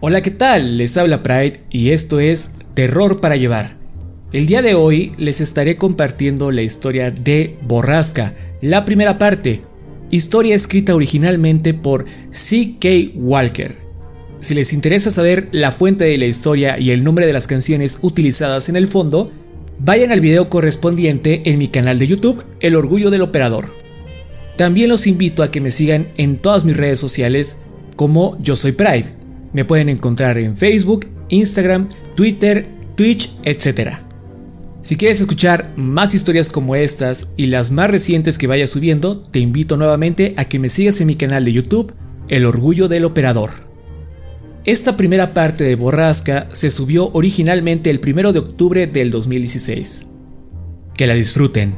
Hola, ¿qué tal? Les habla Pride y esto es Terror para Llevar. El día de hoy les estaré compartiendo la historia de Borrasca, la primera parte, historia escrita originalmente por C.K. Walker. Si les interesa saber la fuente de la historia y el nombre de las canciones utilizadas en el fondo, vayan al video correspondiente en mi canal de YouTube, El Orgullo del Operador. También los invito a que me sigan en todas mis redes sociales como Yo Soy Pride. Me pueden encontrar en Facebook, Instagram, Twitter, Twitch, etc. Si quieres escuchar más historias como estas y las más recientes que vaya subiendo, te invito nuevamente a que me sigas en mi canal de YouTube, El Orgullo del Operador. Esta primera parte de Borrasca se subió originalmente el 1 de octubre del 2016. Que la disfruten.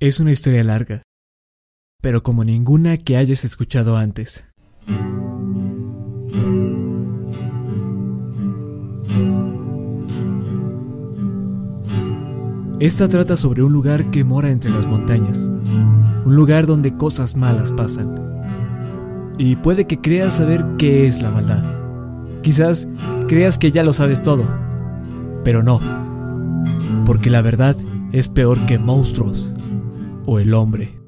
Es una historia larga, pero como ninguna que hayas escuchado antes. Esta trata sobre un lugar que mora entre las montañas, un lugar donde cosas malas pasan. Y puede que creas saber qué es la maldad. Quizás creas que ya lo sabes todo, pero no, porque la verdad es peor que monstruos o el hombre.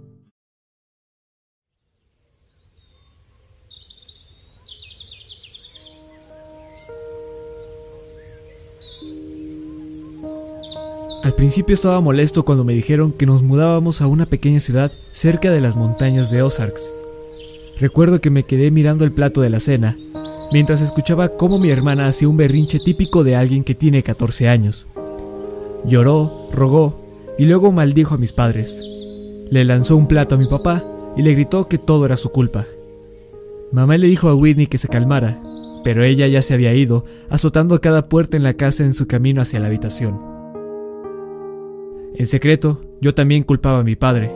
Al principio estaba molesto cuando me dijeron que nos mudábamos a una pequeña ciudad cerca de las montañas de Ozarks. Recuerdo que me quedé mirando el plato de la cena, mientras escuchaba cómo mi hermana hacía un berrinche típico de alguien que tiene 14 años. Lloró, rogó y luego maldijo a mis padres. Le lanzó un plato a mi papá y le gritó que todo era su culpa. Mamá le dijo a Whitney que se calmara, pero ella ya se había ido, azotando cada puerta en la casa en su camino hacia la habitación. En secreto, yo también culpaba a mi padre.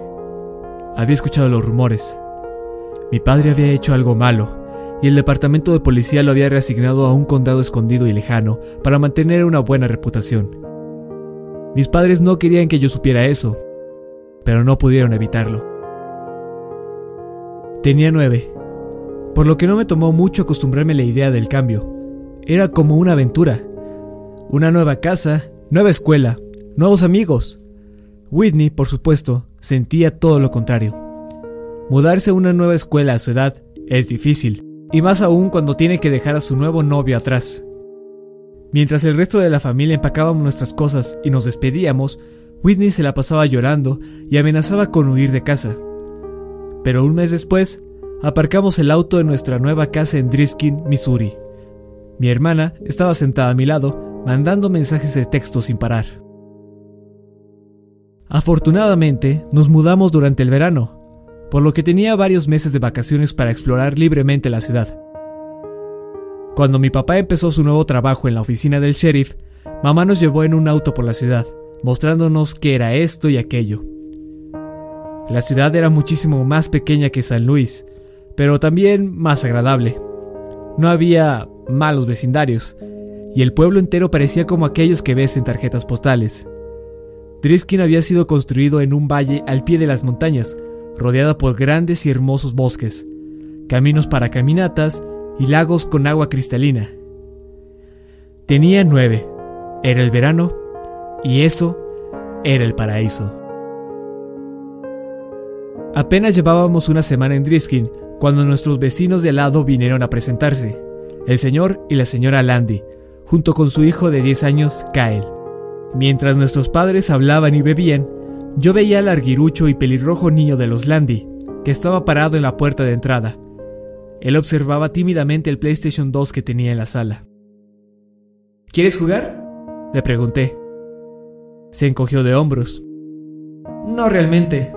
Había escuchado los rumores. Mi padre había hecho algo malo, y el departamento de policía lo había reasignado a un condado escondido y lejano para mantener una buena reputación. Mis padres no querían que yo supiera eso, pero no pudieron evitarlo. Tenía nueve, por lo que no me tomó mucho acostumbrarme a la idea del cambio. Era como una aventura. Una nueva casa, nueva escuela, nuevos amigos, Whitney, por supuesto, sentía todo lo contrario. Mudarse a una nueva escuela a su edad es difícil, y más aún cuando tiene que dejar a su nuevo novio atrás. Mientras el resto de la familia empacábamos nuestras cosas y nos despedíamos, Whitney se la pasaba llorando y amenazaba con huir de casa. Pero un mes después, aparcamos el auto en nuestra nueva casa en Driskin, Missouri. Mi hermana estaba sentada a mi lado, mandando mensajes de texto sin parar. Afortunadamente, nos mudamos durante el verano, por lo que tenía varios meses de vacaciones para explorar libremente la ciudad. Cuando mi papá empezó su nuevo trabajo en la oficina del sheriff, mamá nos llevó en un auto por la ciudad, mostrándonos qué era esto y aquello. La ciudad era muchísimo más pequeña que San Luis, pero también más agradable. No había malos vecindarios, y el pueblo entero parecía como aquellos que ves en tarjetas postales. Driskin había sido construido en un valle al pie de las montañas, rodeada por grandes y hermosos bosques, caminos para caminatas y lagos con agua cristalina. Tenía nueve, era el verano, y eso era el paraíso. Apenas llevábamos una semana en Driskin cuando nuestros vecinos de al lado vinieron a presentarse, el señor y la señora Landy, junto con su hijo de 10 años, Kyle. Mientras nuestros padres hablaban y bebían, yo veía al arguirucho y pelirrojo niño de los Landy, que estaba parado en la puerta de entrada. Él observaba tímidamente el PlayStation 2 que tenía en la sala. ¿Quieres jugar? Le pregunté. Se encogió de hombros. No realmente.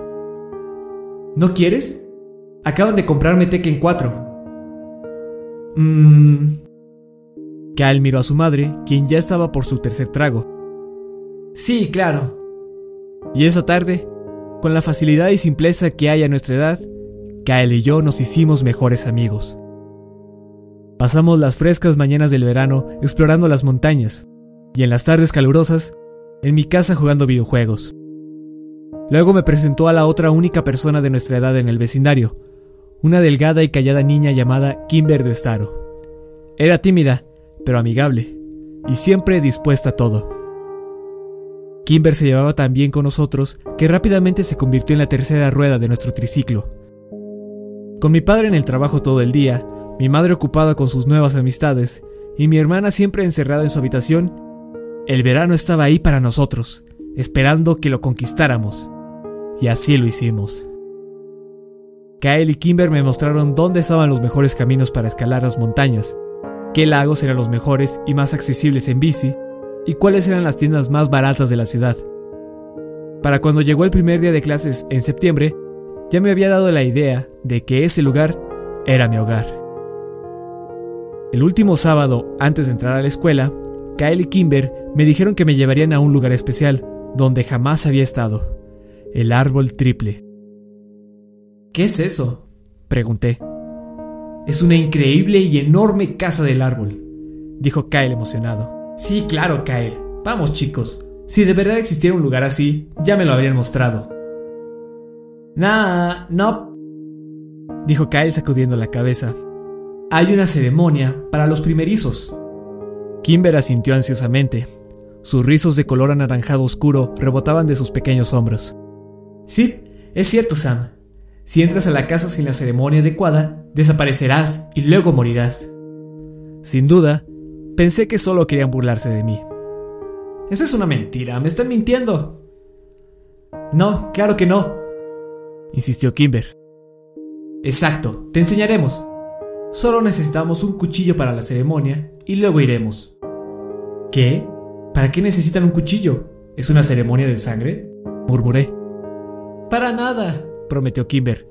¿No quieres? Acaban de comprarme Tekken 4. Mmm. Kyle miró a su madre, quien ya estaba por su tercer trago. Sí, claro. Y esa tarde, con la facilidad y simpleza que hay a nuestra edad, Kyle y yo nos hicimos mejores amigos. Pasamos las frescas mañanas del verano explorando las montañas, y en las tardes calurosas, en mi casa jugando videojuegos. Luego me presentó a la otra única persona de nuestra edad en el vecindario, una delgada y callada niña llamada Kimber de Staro. Era tímida, pero amigable, y siempre dispuesta a todo. Kimber se llevaba tan bien con nosotros que rápidamente se convirtió en la tercera rueda de nuestro triciclo. Con mi padre en el trabajo todo el día, mi madre ocupada con sus nuevas amistades y mi hermana siempre encerrada en su habitación, el verano estaba ahí para nosotros, esperando que lo conquistáramos. Y así lo hicimos. Kyle y Kimber me mostraron dónde estaban los mejores caminos para escalar las montañas, qué lagos eran los mejores y más accesibles en bici, y cuáles eran las tiendas más baratas de la ciudad. Para cuando llegó el primer día de clases en septiembre, ya me había dado la idea de que ese lugar era mi hogar. El último sábado, antes de entrar a la escuela, Kyle y Kimber me dijeron que me llevarían a un lugar especial, donde jamás había estado. El árbol triple. ¿Qué es eso? Pregunté. Es una increíble y enorme casa del árbol, dijo Kyle emocionado. Sí, claro, Kyle. Vamos, chicos. Si de verdad existiera un lugar así, ya me lo habrían mostrado. Nah, no, dijo Kyle sacudiendo la cabeza. Hay una ceremonia para los primerizos. Kimber asintió ansiosamente. Sus rizos de color anaranjado oscuro rebotaban de sus pequeños hombros. Sí, es cierto, Sam. Si entras a la casa sin la ceremonia adecuada, desaparecerás y luego morirás. Sin duda, pensé que solo querían burlarse de mí. Esa es una mentira, me están mintiendo. No, claro que no, insistió Kimber. Exacto, te enseñaremos. Solo necesitamos un cuchillo para la ceremonia y luego iremos. ¿Qué? ¿Para qué necesitan un cuchillo? ¿Es una ceremonia de sangre? murmuré. Para nada, prometió Kimber.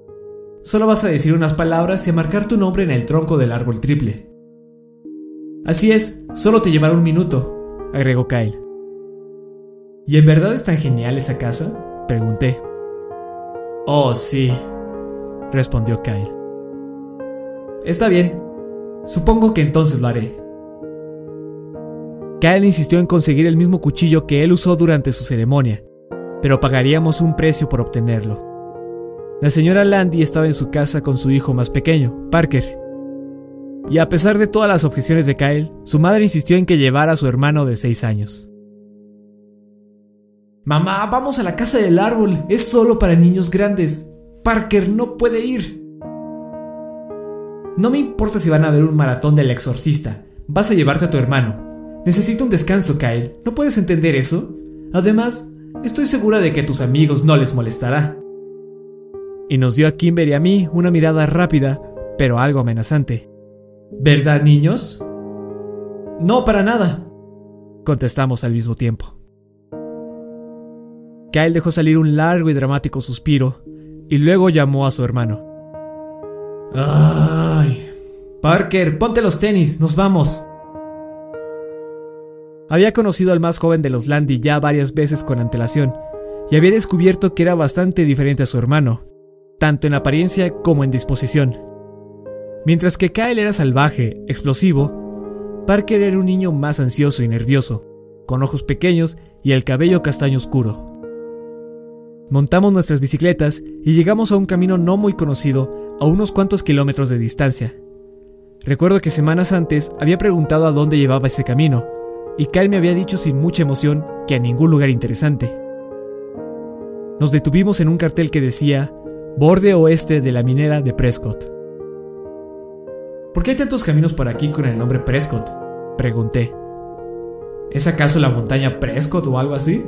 Solo vas a decir unas palabras y a marcar tu nombre en el tronco del árbol triple. Así es, solo te llevará un minuto, agregó Kyle. ¿Y en verdad es tan genial esa casa? pregunté. Oh, sí, respondió Kyle. Está bien, supongo que entonces lo haré. Kyle insistió en conseguir el mismo cuchillo que él usó durante su ceremonia, pero pagaríamos un precio por obtenerlo. La señora Landy estaba en su casa con su hijo más pequeño, Parker. Y a pesar de todas las objeciones de Kyle, su madre insistió en que llevara a su hermano de 6 años. Mamá, vamos a la casa del árbol, es solo para niños grandes. Parker no puede ir. No me importa si van a ver un maratón del exorcista, vas a llevarte a tu hermano. Necesito un descanso, Kyle, ¿no puedes entender eso? Además, Estoy segura de que a tus amigos no les molestará. Y nos dio a Kimber y a mí una mirada rápida, pero algo amenazante. ¿Verdad, niños? No, para nada, contestamos al mismo tiempo. Kyle dejó salir un largo y dramático suspiro y luego llamó a su hermano. ¡Ay! Parker, ponte los tenis, nos vamos. Había conocido al más joven de los Landy ya varias veces con antelación, y había descubierto que era bastante diferente a su hermano, tanto en apariencia como en disposición. Mientras que Kyle era salvaje, explosivo, Parker era un niño más ansioso y nervioso, con ojos pequeños y el cabello castaño oscuro. Montamos nuestras bicicletas y llegamos a un camino no muy conocido a unos cuantos kilómetros de distancia. Recuerdo que semanas antes había preguntado a dónde llevaba ese camino, y Kyle me había dicho sin mucha emoción que a ningún lugar interesante. Nos detuvimos en un cartel que decía Borde Oeste de la minera de Prescott. ¿Por qué hay tantos caminos por aquí con el nombre Prescott? Pregunté. ¿Es acaso la montaña Prescott o algo así?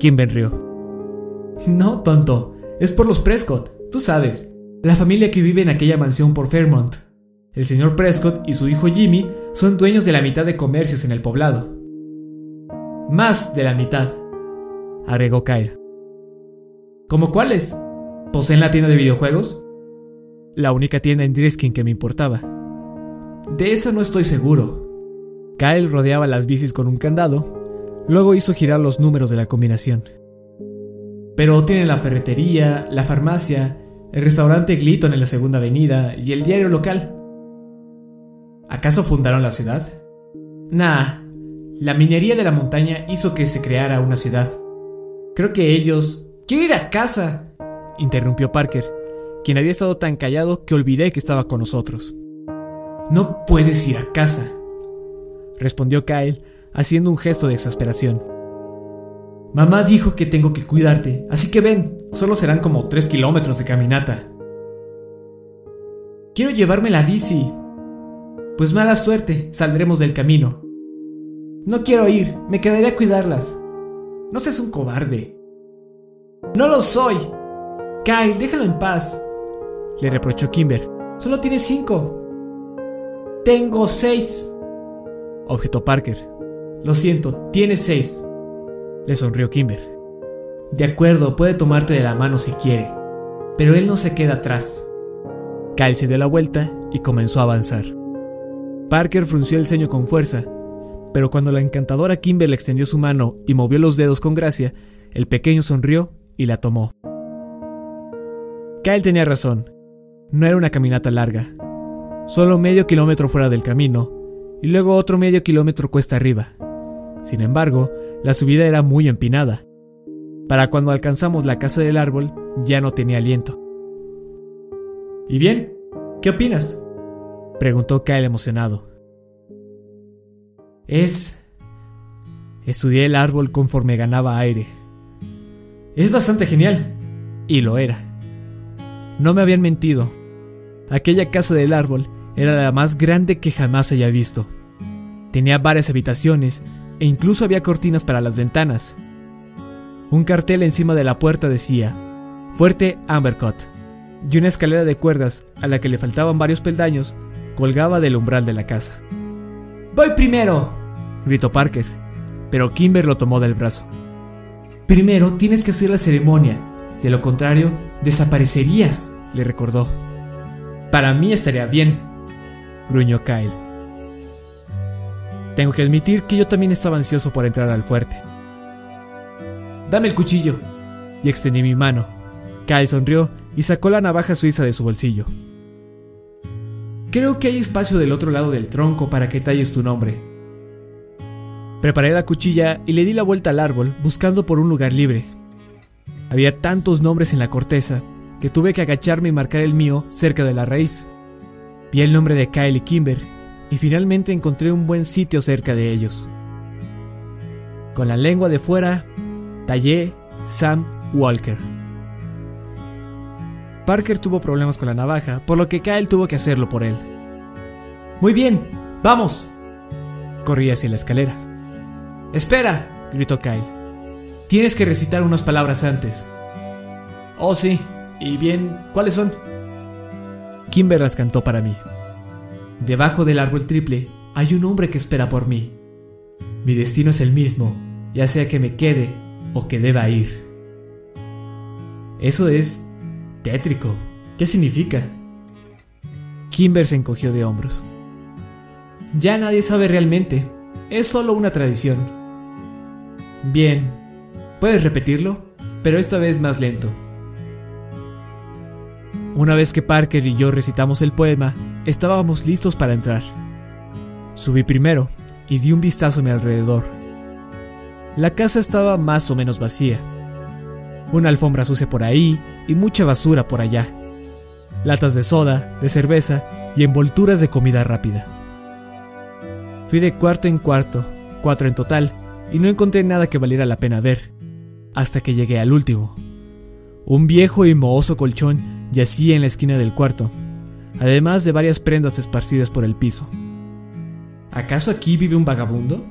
Kimben rió. No, tonto, es por los Prescott, tú sabes, la familia que vive en aquella mansión por Fairmont. El señor Prescott y su hijo Jimmy son dueños de la mitad de comercios en el poblado. Más de la mitad, agregó Kyle. ¿Cómo cuáles? ¿Poseen la tienda de videojuegos? La única tienda en Driskin que me importaba. De eso no estoy seguro. Kyle rodeaba las bicis con un candado Luego hizo girar los números de la combinación. Pero tiene la ferretería, la farmacia, el restaurante Gliton en la segunda avenida y el diario local. ¿Acaso fundaron la ciudad? Nah, la minería de la montaña hizo que se creara una ciudad. Creo que ellos... ¡Quiero ir a casa! interrumpió Parker, quien había estado tan callado que olvidé que estaba con nosotros. No puedes ir a casa, respondió Kyle, haciendo un gesto de exasperación. Mamá dijo que tengo que cuidarte, así que ven, solo serán como tres kilómetros de caminata. Quiero llevarme la bici. Pues mala suerte, saldremos del camino. No quiero ir, me quedaré a cuidarlas. No seas un cobarde. No lo soy. Kyle, déjalo en paz. Le reprochó Kimber. Solo tiene cinco. Tengo seis. Objetó Parker. Lo siento, tienes seis. Le sonrió Kimber. De acuerdo, puede tomarte de la mano si quiere, pero él no se queda atrás. Kyle se dio la vuelta y comenzó a avanzar. Parker frunció el ceño con fuerza, pero cuando la encantadora Kimber le extendió su mano y movió los dedos con gracia, el pequeño sonrió y la tomó. Kyle tenía razón. No era una caminata larga. Solo medio kilómetro fuera del camino, y luego otro medio kilómetro cuesta arriba. Sin embargo, la subida era muy empinada. Para cuando alcanzamos la casa del árbol, ya no tenía aliento. ¿Y bien? ¿Qué opinas? Preguntó Kyle emocionado. Es... Estudié el árbol conforme ganaba aire. Es bastante genial. Y lo era. No me habían mentido. Aquella casa del árbol era la más grande que jamás haya visto. Tenía varias habitaciones e incluso había cortinas para las ventanas. Un cartel encima de la puerta decía, Fuerte Ambercott, y una escalera de cuerdas a la que le faltaban varios peldaños colgaba del umbral de la casa. ¡Voy primero! gritó Parker, pero Kimber lo tomó del brazo. Primero tienes que hacer la ceremonia, de lo contrario, desaparecerías, le recordó. Para mí estaría bien, gruñó Kyle. Tengo que admitir que yo también estaba ansioso por entrar al fuerte. Dame el cuchillo. Y extendí mi mano. Kai sonrió y sacó la navaja suiza de su bolsillo. Creo que hay espacio del otro lado del tronco para que talles tu nombre. Preparé la cuchilla y le di la vuelta al árbol buscando por un lugar libre. Había tantos nombres en la corteza que tuve que agacharme y marcar el mío cerca de la raíz. Vi el nombre de Kyle y Kimber y finalmente encontré un buen sitio cerca de ellos. Con la lengua de fuera, tallé Sam Walker. Parker tuvo problemas con la navaja, por lo que Kyle tuvo que hacerlo por él. Muy bien, vamos. Corrí hacia la escalera. Espera, gritó Kyle. Tienes que recitar unas palabras antes. Oh, sí. ¿Y bien, cuáles son? Kimber las cantó para mí. Debajo del árbol triple hay un hombre que espera por mí. Mi destino es el mismo, ya sea que me quede o que deba ir. Eso es tétrico. ¿Qué significa? Kimber se encogió de hombros. Ya nadie sabe realmente. Es solo una tradición. Bien. ¿Puedes repetirlo? Pero esta vez más lento. Una vez que Parker y yo recitamos el poema, estábamos listos para entrar. Subí primero y di un vistazo a mi alrededor. La casa estaba más o menos vacía. Una alfombra sucia por ahí y mucha basura por allá. Latas de soda, de cerveza y envolturas de comida rápida. Fui de cuarto en cuarto, cuatro en total, y no encontré nada que valiera la pena ver, hasta que llegué al último. Un viejo y mohoso colchón yacía en la esquina del cuarto, además de varias prendas esparcidas por el piso. ¿Acaso aquí vive un vagabundo?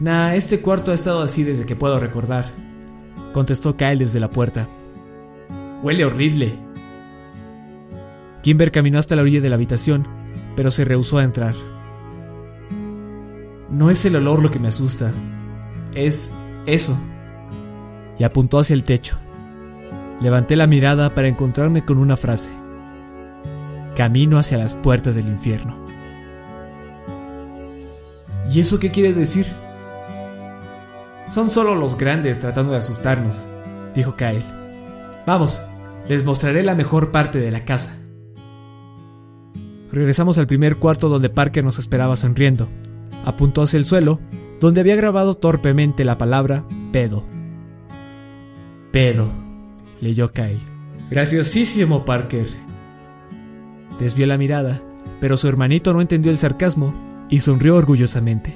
Nah, este cuarto ha estado así desde que puedo recordar, contestó Kyle desde la puerta. Huele horrible. Kimber caminó hasta la orilla de la habitación, pero se rehusó a entrar. No es el olor lo que me asusta, es eso. Apuntó hacia el techo. Levanté la mirada para encontrarme con una frase. Camino hacia las puertas del infierno. ¿Y eso qué quiere decir? Son solo los grandes tratando de asustarnos, dijo Kyle. Vamos, les mostraré la mejor parte de la casa. Regresamos al primer cuarto donde Parker nos esperaba sonriendo. Apuntó hacia el suelo, donde había grabado torpemente la palabra pedo. Pedo, leyó Kyle. Graciosísimo, Parker. Desvió la mirada, pero su hermanito no entendió el sarcasmo y sonrió orgullosamente.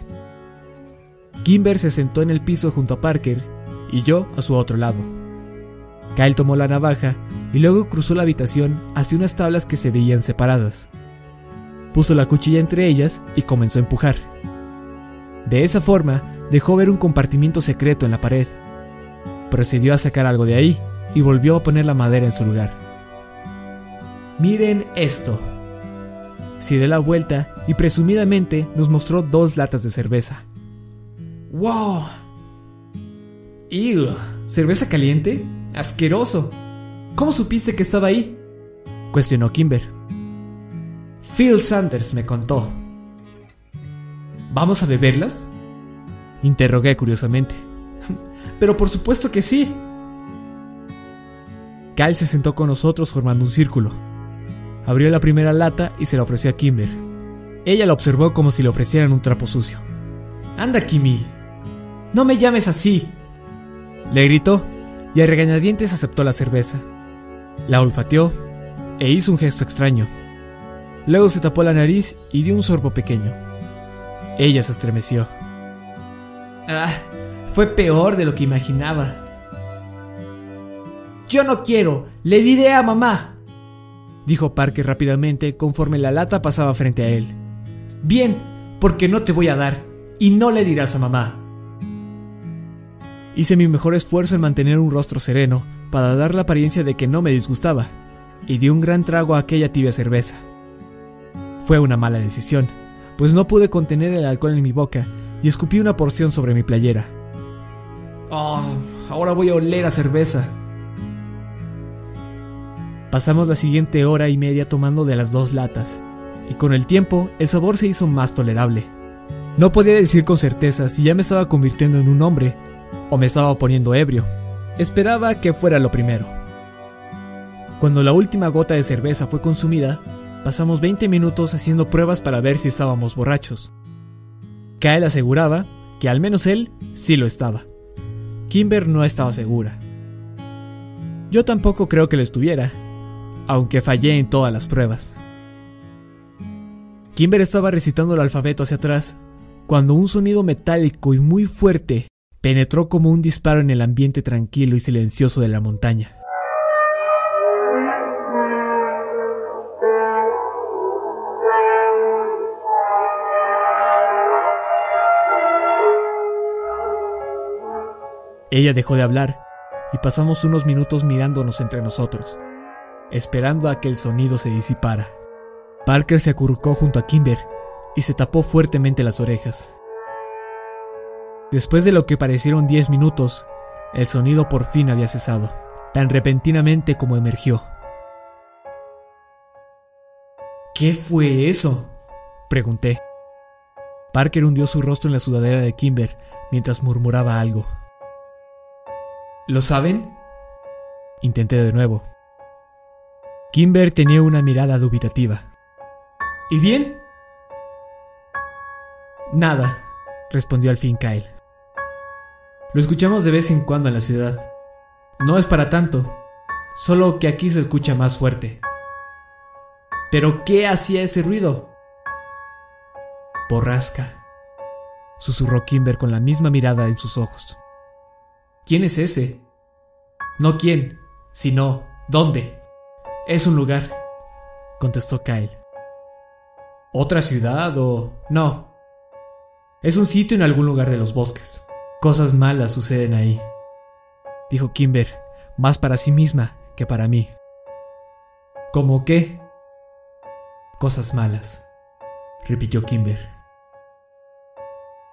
Kimber se sentó en el piso junto a Parker y yo a su otro lado. Kyle tomó la navaja y luego cruzó la habitación hacia unas tablas que se veían separadas. Puso la cuchilla entre ellas y comenzó a empujar. De esa forma, dejó ver un compartimiento secreto en la pared. Procedió a sacar algo de ahí y volvió a poner la madera en su lugar. Miren esto. Se dio la vuelta y presumidamente nos mostró dos latas de cerveza. ¡Wow! ¡Ew! ¿Cerveza caliente? ¡Asqueroso! ¿Cómo supiste que estaba ahí? Cuestionó Kimber. Phil Sanders me contó. ¿Vamos a beberlas? Interrogué curiosamente. Pero por supuesto que sí. Kyle se sentó con nosotros formando un círculo. Abrió la primera lata y se la ofreció a Kimber. Ella la observó como si le ofrecieran un trapo sucio. Anda, Kimi. No me llames así. Le gritó y a regañadientes aceptó la cerveza. La olfateó e hizo un gesto extraño. Luego se tapó la nariz y dio un sorbo pequeño. Ella se estremeció. Ah, fue peor de lo que imaginaba. Yo no quiero, le diré a mamá, dijo Parker rápidamente conforme la lata pasaba frente a él. Bien, porque no te voy a dar, y no le dirás a mamá. Hice mi mejor esfuerzo en mantener un rostro sereno para dar la apariencia de que no me disgustaba, y di un gran trago a aquella tibia cerveza. Fue una mala decisión, pues no pude contener el alcohol en mi boca y escupí una porción sobre mi playera. Oh, ahora voy a oler a cerveza. Pasamos la siguiente hora y media tomando de las dos latas, y con el tiempo el sabor se hizo más tolerable. No podía decir con certeza si ya me estaba convirtiendo en un hombre o me estaba poniendo ebrio. Esperaba que fuera lo primero. Cuando la última gota de cerveza fue consumida, pasamos 20 minutos haciendo pruebas para ver si estábamos borrachos. Kyle aseguraba que al menos él sí lo estaba. Kimber no estaba segura. Yo tampoco creo que lo estuviera, aunque fallé en todas las pruebas. Kimber estaba recitando el alfabeto hacia atrás, cuando un sonido metálico y muy fuerte penetró como un disparo en el ambiente tranquilo y silencioso de la montaña. Ella dejó de hablar y pasamos unos minutos mirándonos entre nosotros, esperando a que el sonido se disipara. Parker se acurrucó junto a Kimber y se tapó fuertemente las orejas. Después de lo que parecieron diez minutos, el sonido por fin había cesado, tan repentinamente como emergió. ¿Qué fue eso? pregunté. Parker hundió su rostro en la sudadera de Kimber mientras murmuraba algo. ¿Lo saben? Intenté de nuevo. Kimber tenía una mirada dubitativa. ¿Y bien? Nada, respondió al fin Kyle. Lo escuchamos de vez en cuando en la ciudad. No es para tanto, solo que aquí se escucha más fuerte. ¿Pero qué hacía ese ruido? Borrasca, susurró Kimber con la misma mirada en sus ojos. ¿Quién es ese? No quién, sino dónde. Es un lugar, contestó Kyle. ¿Otra ciudad o...? No. Es un sitio en algún lugar de los bosques. Cosas malas suceden ahí, dijo Kimber, más para sí misma que para mí. ¿Cómo qué? Cosas malas, repitió Kimber.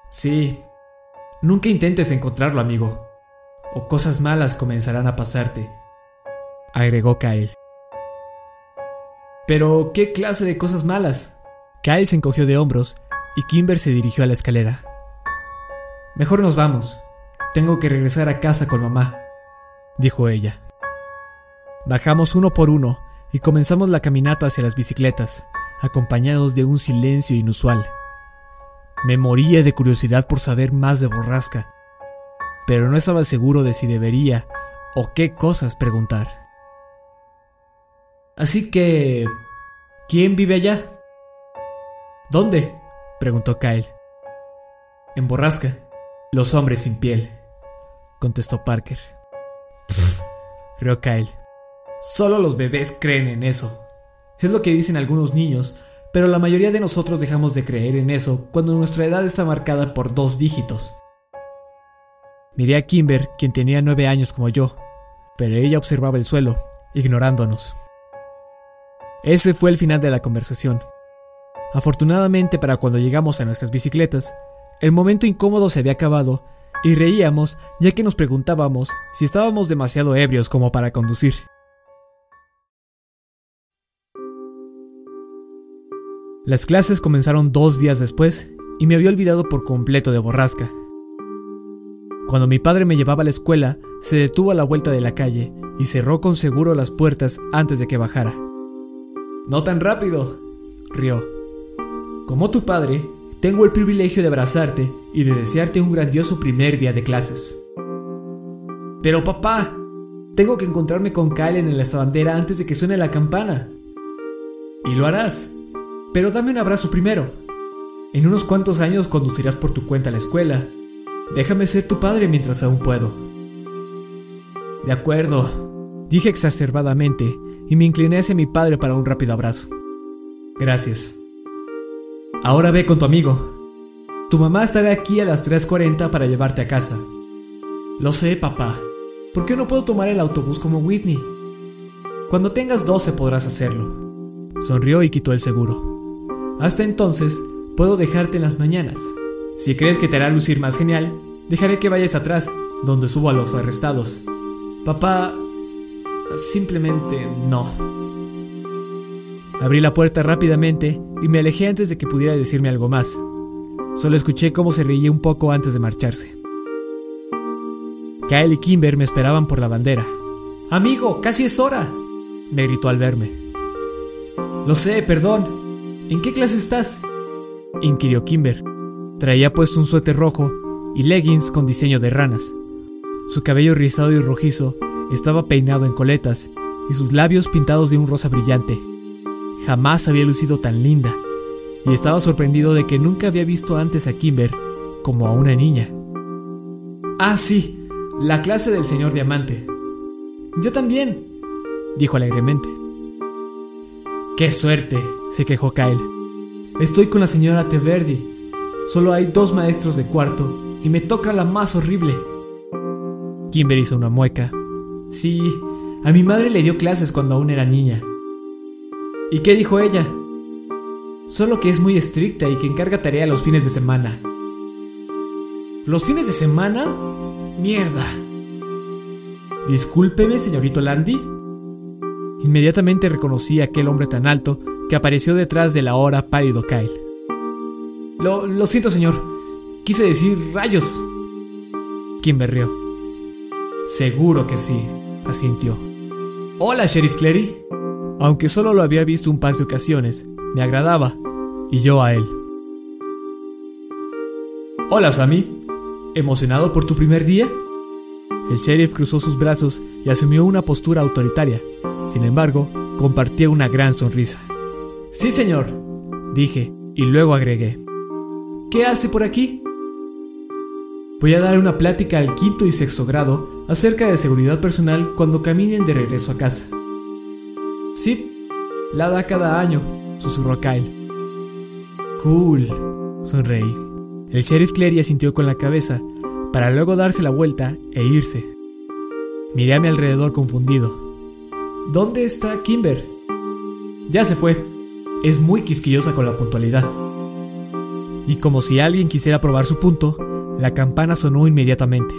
Sí, nunca intentes encontrarlo, amigo, o cosas malas comenzarán a pasarte, agregó Kyle. Pero, ¿qué clase de cosas malas? Kyle se encogió de hombros y Kimber se dirigió a la escalera. Mejor nos vamos. Tengo que regresar a casa con mamá, dijo ella. Bajamos uno por uno y comenzamos la caminata hacia las bicicletas, acompañados de un silencio inusual. Me moría de curiosidad por saber más de Borrasca, pero no estaba seguro de si debería o qué cosas preguntar. Así que... ¿Quién vive allá? ¿Dónde? preguntó Kyle. En Borrasca, los hombres sin piel, contestó Parker. rió Kyle. Solo los bebés creen en eso. Es lo que dicen algunos niños, pero la mayoría de nosotros dejamos de creer en eso cuando nuestra edad está marcada por dos dígitos. Miré a Kimber, quien tenía nueve años como yo, pero ella observaba el suelo, ignorándonos. Ese fue el final de la conversación. Afortunadamente para cuando llegamos a nuestras bicicletas, el momento incómodo se había acabado y reíamos ya que nos preguntábamos si estábamos demasiado ebrios como para conducir. Las clases comenzaron dos días después y me había olvidado por completo de borrasca. Cuando mi padre me llevaba a la escuela, se detuvo a la vuelta de la calle y cerró con seguro las puertas antes de que bajara. No tan rápido, rió. Como tu padre, tengo el privilegio de abrazarte y de desearte un grandioso primer día de clases. Pero papá, tengo que encontrarme con Kyle en la estabandera antes de que suene la campana. Y lo harás. Pero dame un abrazo primero. En unos cuantos años conducirás por tu cuenta a la escuela. Déjame ser tu padre mientras aún puedo. De acuerdo, dije exacerbadamente y me incliné hacia mi padre para un rápido abrazo. Gracias. Ahora ve con tu amigo. Tu mamá estará aquí a las 3.40 para llevarte a casa. Lo sé, papá. ¿Por qué no puedo tomar el autobús como Whitney? Cuando tengas 12 podrás hacerlo. Sonrió y quitó el seguro. Hasta entonces, puedo dejarte en las mañanas. Si crees que te hará lucir más genial, dejaré que vayas atrás, donde subo a los arrestados. Papá, simplemente no. Abrí la puerta rápidamente y me alejé antes de que pudiera decirme algo más. Solo escuché cómo se reía un poco antes de marcharse. Kyle y Kimber me esperaban por la bandera. Amigo, casi es hora, me gritó al verme. Lo sé, perdón. ¿En qué clase estás? inquirió Kimber. Traía puesto un suéter rojo y leggings con diseño de ranas. Su cabello rizado y rojizo estaba peinado en coletas y sus labios pintados de un rosa brillante. Jamás había lucido tan linda y estaba sorprendido de que nunca había visto antes a Kimber como a una niña. Ah, sí, la clase del señor Diamante. Yo también, dijo alegremente. ¡Qué suerte! se quejó Kyle. Estoy con la señora Teverdi. Solo hay dos maestros de cuarto y me toca la más horrible. Kimber hizo una mueca. Sí, a mi madre le dio clases cuando aún era niña. ¿Y qué dijo ella? Solo que es muy estricta y que encarga tarea los fines de semana. ¿Los fines de semana? Mierda. Discúlpeme, señorito Landy. Inmediatamente reconocí a aquel hombre tan alto que apareció detrás del ahora pálido Kyle. Lo, lo siento, señor. Quise decir rayos. Kimber rió. Seguro que sí, asintió. Hola, Sheriff Clary. Aunque solo lo había visto un par de ocasiones, me agradaba, y yo a él. Hola, Sammy. ¿Emocionado por tu primer día? El sheriff cruzó sus brazos y asumió una postura autoritaria. Sin embargo, compartía una gran sonrisa. Sí, señor, dije, y luego agregué. ¿Qué hace por aquí? Voy a dar una plática al quinto y sexto grado acerca de seguridad personal cuando caminen de regreso a casa. Sí, la da cada año, susurró Kyle. Cool, sonreí. El sheriff Clary asintió con la cabeza para luego darse la vuelta e irse. Miré a mi alrededor confundido. ¿Dónde está Kimber? Ya se fue. Es muy quisquillosa con la puntualidad. Y como si alguien quisiera probar su punto, la campana sonó inmediatamente.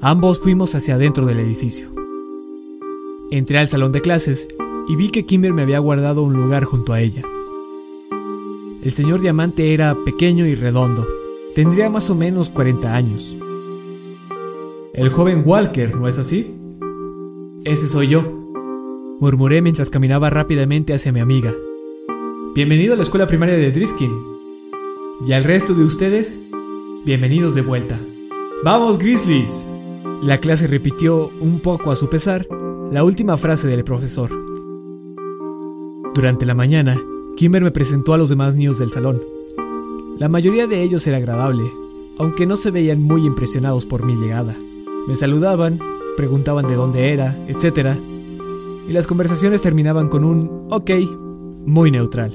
Ambos fuimos hacia adentro del edificio. Entré al salón de clases y vi que Kimber me había guardado un lugar junto a ella. El señor Diamante era pequeño y redondo. Tendría más o menos 40 años. El joven Walker, ¿no es así? Ese soy yo, murmuré mientras caminaba rápidamente hacia mi amiga. Bienvenido a la escuela primaria de Driskin. Y al resto de ustedes, bienvenidos de vuelta. ¡Vamos, Grizzlies! La clase repitió, un poco a su pesar, la última frase del profesor. Durante la mañana, Kimber me presentó a los demás niños del salón. La mayoría de ellos era agradable, aunque no se veían muy impresionados por mi llegada. Me saludaban, preguntaban de dónde era, etc. Y las conversaciones terminaban con un ok, muy neutral.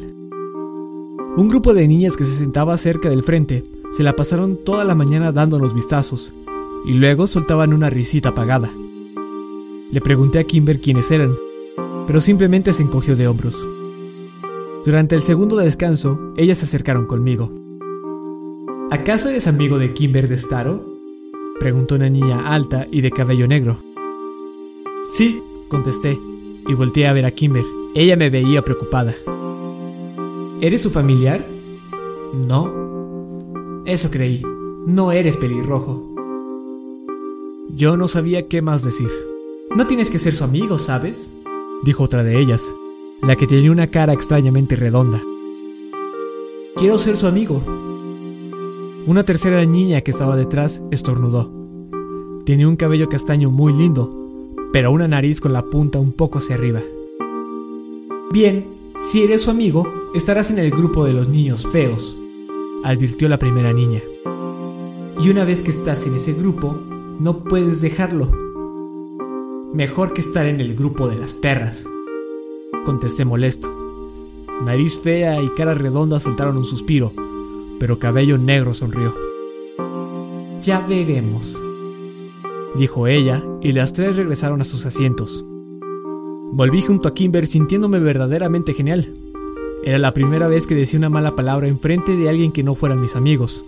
Un grupo de niñas que se sentaba cerca del frente se la pasaron toda la mañana dándonos vistazos, y luego soltaban una risita apagada. Le pregunté a Kimber quiénes eran, pero simplemente se encogió de hombros. Durante el segundo descanso, ellas se acercaron conmigo. ¿Acaso eres amigo de Kimber de Staro? Preguntó una niña alta y de cabello negro. Sí, contesté, y volteé a ver a Kimber. Ella me veía preocupada. ¿Eres su familiar? No. Eso creí. No eres pelirrojo. Yo no sabía qué más decir. No tienes que ser su amigo, ¿sabes? Dijo otra de ellas la que tenía una cara extrañamente redonda. Quiero ser su amigo. Una tercera niña que estaba detrás estornudó. Tenía un cabello castaño muy lindo, pero una nariz con la punta un poco hacia arriba. Bien, si eres su amigo, estarás en el grupo de los niños feos, advirtió la primera niña. Y una vez que estás en ese grupo, no puedes dejarlo. Mejor que estar en el grupo de las perras contesté molesto. Nariz fea y cara redonda soltaron un suspiro, pero cabello negro sonrió. Ya veremos, dijo ella, y las tres regresaron a sus asientos. Volví junto a Kimber sintiéndome verdaderamente genial. Era la primera vez que decía una mala palabra en frente de alguien que no fueran mis amigos.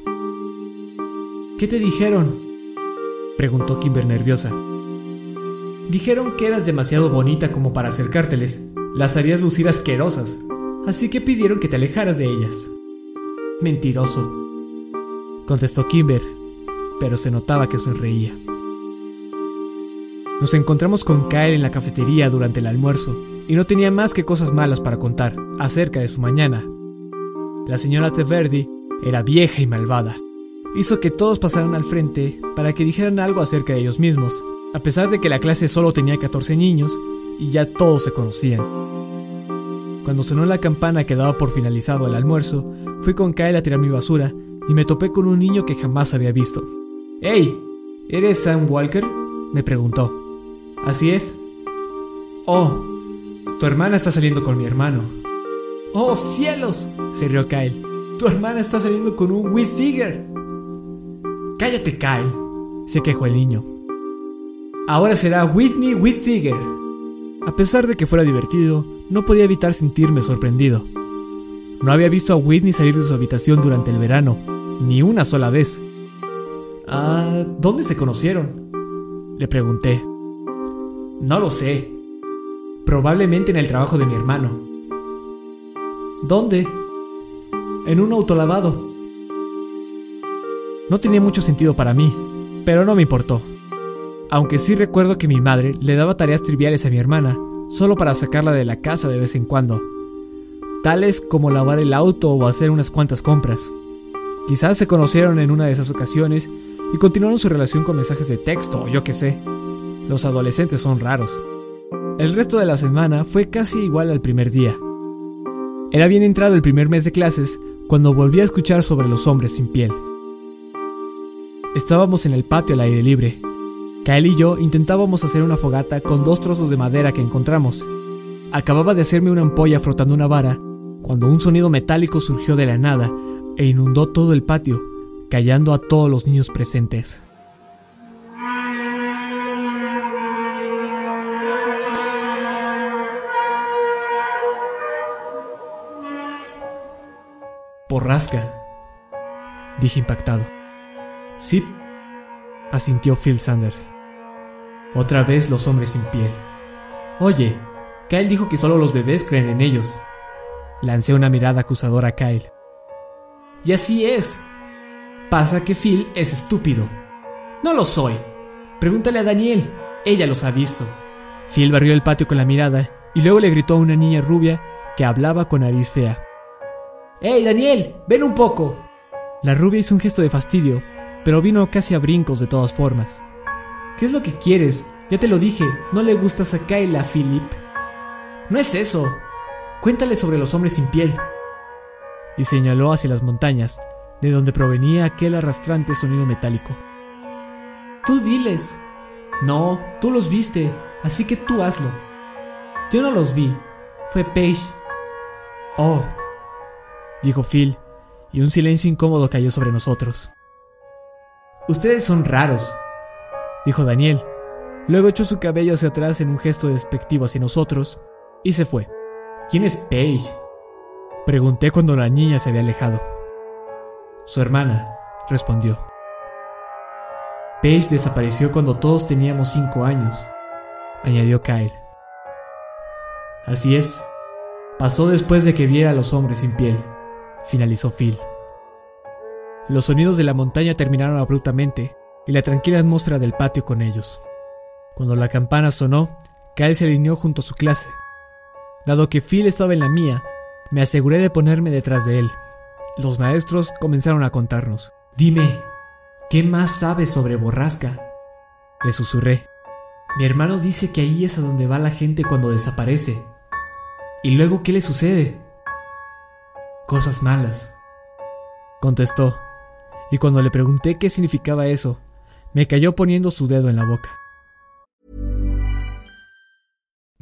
¿Qué te dijeron? preguntó Kimber nerviosa. Dijeron que eras demasiado bonita como para acercárteles, las harías lucir asquerosas, así que pidieron que te alejaras de ellas. Mentiroso, contestó Kimber, pero se notaba que sonreía. Nos encontramos con Kyle en la cafetería durante el almuerzo y no tenía más que cosas malas para contar acerca de su mañana. La señora Teverdi era vieja y malvada. Hizo que todos pasaran al frente para que dijeran algo acerca de ellos mismos, a pesar de que la clase solo tenía 14 niños y ya todos se conocían. Cuando sonó la campana que daba por finalizado el almuerzo, fui con Kyle a tirar mi basura y me topé con un niño que jamás había visto. ¡Hey! ¿Eres Sam Walker? me preguntó. Así es. Oh, tu hermana está saliendo con mi hermano. ¡Oh, cielos! se rió Kyle. Tu hermana está saliendo con un Whittiger. Cállate, Kyle, se quejó el niño. Ahora será Whitney Whittiger. A pesar de que fuera divertido, no podía evitar sentirme sorprendido. No había visto a Whitney salir de su habitación durante el verano, ni una sola vez. Ah, ¿dónde se conocieron? Le pregunté. No lo sé. Probablemente en el trabajo de mi hermano. ¿Dónde? En un autolavado. No tenía mucho sentido para mí, pero no me importó. Aunque sí recuerdo que mi madre le daba tareas triviales a mi hermana, solo para sacarla de la casa de vez en cuando, tales como lavar el auto o hacer unas cuantas compras. Quizás se conocieron en una de esas ocasiones y continuaron su relación con mensajes de texto o yo qué sé. Los adolescentes son raros. El resto de la semana fue casi igual al primer día. Era bien entrado el primer mes de clases cuando volví a escuchar sobre los hombres sin piel. Estábamos en el patio al aire libre. Kyle y yo intentábamos hacer una fogata con dos trozos de madera que encontramos. Acababa de hacerme una ampolla frotando una vara cuando un sonido metálico surgió de la nada e inundó todo el patio, callando a todos los niños presentes. Borrasca, dije impactado. Sí, asintió Phil Sanders. Otra vez los hombres sin piel. Oye, Kyle dijo que solo los bebés creen en ellos. Lancé una mirada acusadora a Kyle. Y así es. Pasa que Phil es estúpido. No lo soy. Pregúntale a Daniel. Ella los ha visto. Phil barrió el patio con la mirada y luego le gritó a una niña rubia que hablaba con nariz fea. ¡Hey, Daniel! ¡Ven un poco! La rubia hizo un gesto de fastidio, pero vino casi a brincos de todas formas. ¿Qué es lo que quieres? Ya te lo dile, no le gustas a Kayla, Philip. No es eso. Cuéntale sobre los hombres sin piel. Y señaló hacia las montañas, de donde provenía aquel arrastrante sonido metálico. Tú diles. No, tú los viste, así que tú hazlo. Yo no los vi. Fue Paige. Oh, dijo Phil, y un silencio incómodo cayó sobre nosotros. Ustedes son raros, dijo Daniel. Luego echó su cabello hacia atrás en un gesto despectivo hacia nosotros y se fue. ¿Quién es Paige? Pregunté cuando la niña se había alejado. Su hermana, respondió. Paige desapareció cuando todos teníamos cinco años, añadió Kyle. Así es, pasó después de que viera a los hombres sin piel, finalizó Phil. Los sonidos de la montaña terminaron abruptamente y la tranquila atmósfera del patio con ellos. Cuando la campana sonó, Kyle se alineó junto a su clase. Dado que Phil estaba en la mía, me aseguré de ponerme detrás de él. Los maestros comenzaron a contarnos. Dime, ¿qué más sabes sobre Borrasca? Le susurré. Mi hermano dice que ahí es a donde va la gente cuando desaparece. ¿Y luego qué le sucede? Cosas malas. Contestó, y cuando le pregunté qué significaba eso, me cayó poniendo su dedo en la boca.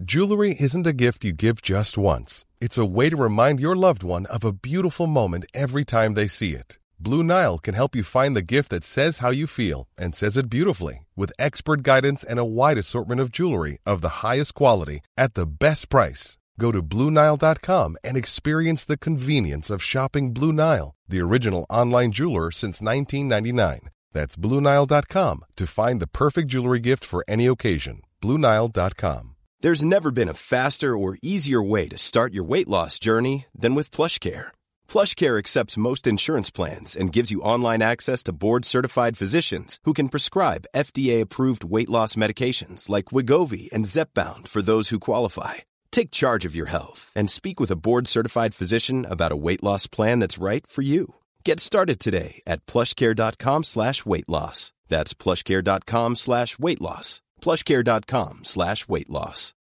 Jewelry isn't a gift you give just once. It's a way to remind your loved one of a beautiful moment every time they see it. Blue Nile can help you find the gift that says how you feel and says it beautifully with expert guidance and a wide assortment of jewelry of the highest quality at the best price. Go to BlueNile.com and experience the convenience of shopping Blue Nile, the original online jeweler since 1999. That's BlueNile.com to find the perfect jewelry gift for any occasion. BlueNile.com. There's never been a faster or easier way to start your weight loss journey than with PlushCare. PlushCare accepts most insurance plans and gives you online access to board-certified physicians who can prescribe FDA-approved weight loss medications like Wigovi and Zepbound for those who qualify. Take charge of your health and speak with a board-certified physician about a weight loss plan that's right for you. Get started today at plushcare.com slash weight loss. That's plushcare.com slash weight loss. plushcare.com slash weight loss.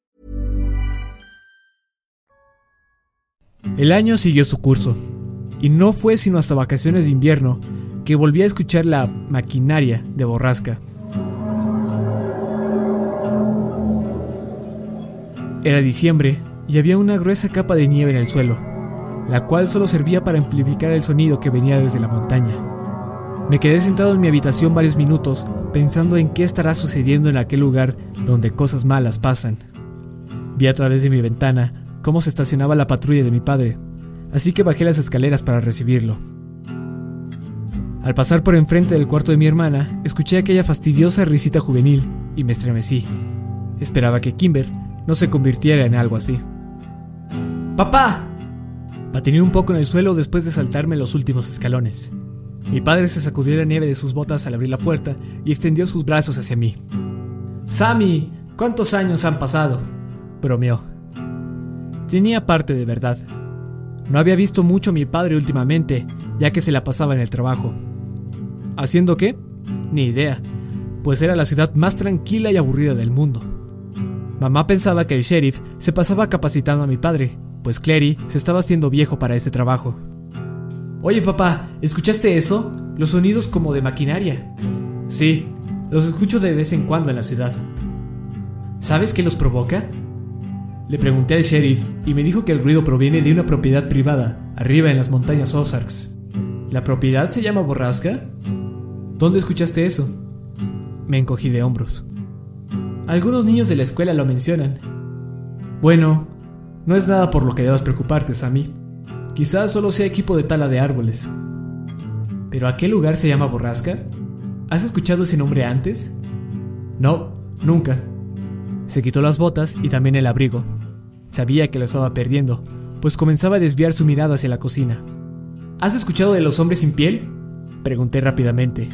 El año siguió su curso, y no fue sino hasta vacaciones de invierno que volví a escuchar la maquinaria de borrasca. Era diciembre y había una gruesa capa de nieve en el suelo, la cual solo servía para amplificar el sonido que venía desde la montaña. Me quedé sentado en mi habitación varios minutos pensando en qué estará sucediendo en aquel lugar donde cosas malas pasan. Vi a través de mi ventana cómo se estacionaba la patrulla de mi padre, así que bajé las escaleras para recibirlo. Al pasar por enfrente del cuarto de mi hermana, escuché aquella fastidiosa risita juvenil y me estremecí. Esperaba que Kimber no se convirtiera en algo así. ¡Papá! Patiné un poco en el suelo después de saltarme los últimos escalones. Mi padre se sacudió la nieve de sus botas al abrir la puerta y extendió sus brazos hacia mí. Sammy, ¿cuántos años han pasado? bromeó. Tenía parte de verdad. No había visto mucho a mi padre últimamente, ya que se la pasaba en el trabajo. ¿Haciendo qué? Ni idea, pues era la ciudad más tranquila y aburrida del mundo. Mamá pensaba que el sheriff se pasaba capacitando a mi padre, pues Clary se estaba haciendo viejo para ese trabajo. Oye papá, ¿escuchaste eso? Los sonidos como de maquinaria. Sí, los escucho de vez en cuando en la ciudad. ¿Sabes qué los provoca? Le pregunté al sheriff y me dijo que el ruido proviene de una propiedad privada, arriba en las montañas Ozarks. ¿La propiedad se llama Borrasca? ¿Dónde escuchaste eso? Me encogí de hombros. Algunos niños de la escuela lo mencionan. Bueno, no es nada por lo que debas preocuparte, Sammy. Quizás solo sea equipo de tala de árboles. ¿Pero a qué lugar se llama Borrasca? ¿Has escuchado ese nombre antes? No, nunca. Se quitó las botas y también el abrigo. Sabía que lo estaba perdiendo, pues comenzaba a desviar su mirada hacia la cocina. ¿Has escuchado de los hombres sin piel? Pregunté rápidamente.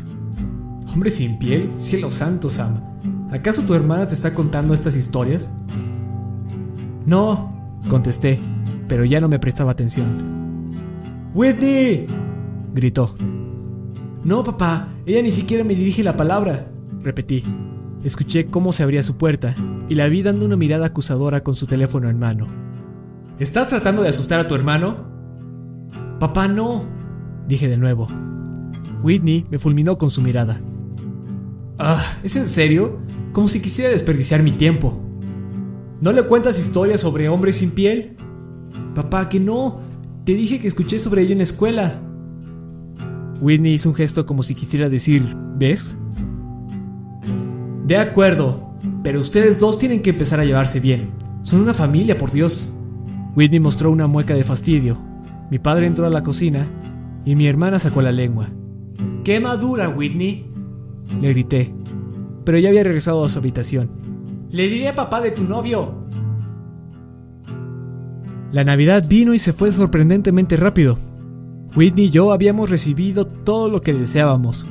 ¿Hombres sin piel? Cielo santo, Sam. ¿Acaso tu hermana te está contando estas historias? No, contesté, pero ya no me prestaba atención. ¡Whitney! gritó. No, papá, ella ni siquiera me dirige la palabra, repetí. Escuché cómo se abría su puerta y la vi dando una mirada acusadora con su teléfono en mano. ¿Estás tratando de asustar a tu hermano? Papá, no, dije de nuevo. Whitney me fulminó con su mirada. Ah, ¿es en serio? Como si quisiera desperdiciar mi tiempo. ¿No le cuentas historias sobre hombres sin piel? Papá, que no. Te dije que escuché sobre ello en la escuela. Whitney hizo un gesto como si quisiera decir, ¿ves? De acuerdo, pero ustedes dos tienen que empezar a llevarse bien. Son una familia, por Dios. Whitney mostró una mueca de fastidio. Mi padre entró a la cocina y mi hermana sacó la lengua. ¡Qué madura, Whitney! Le grité, pero ya había regresado a su habitación. ¡Le diré a papá de tu novio! La Navidad vino y se fue sorprendentemente rápido. Whitney y yo habíamos recibido todo lo que deseábamos.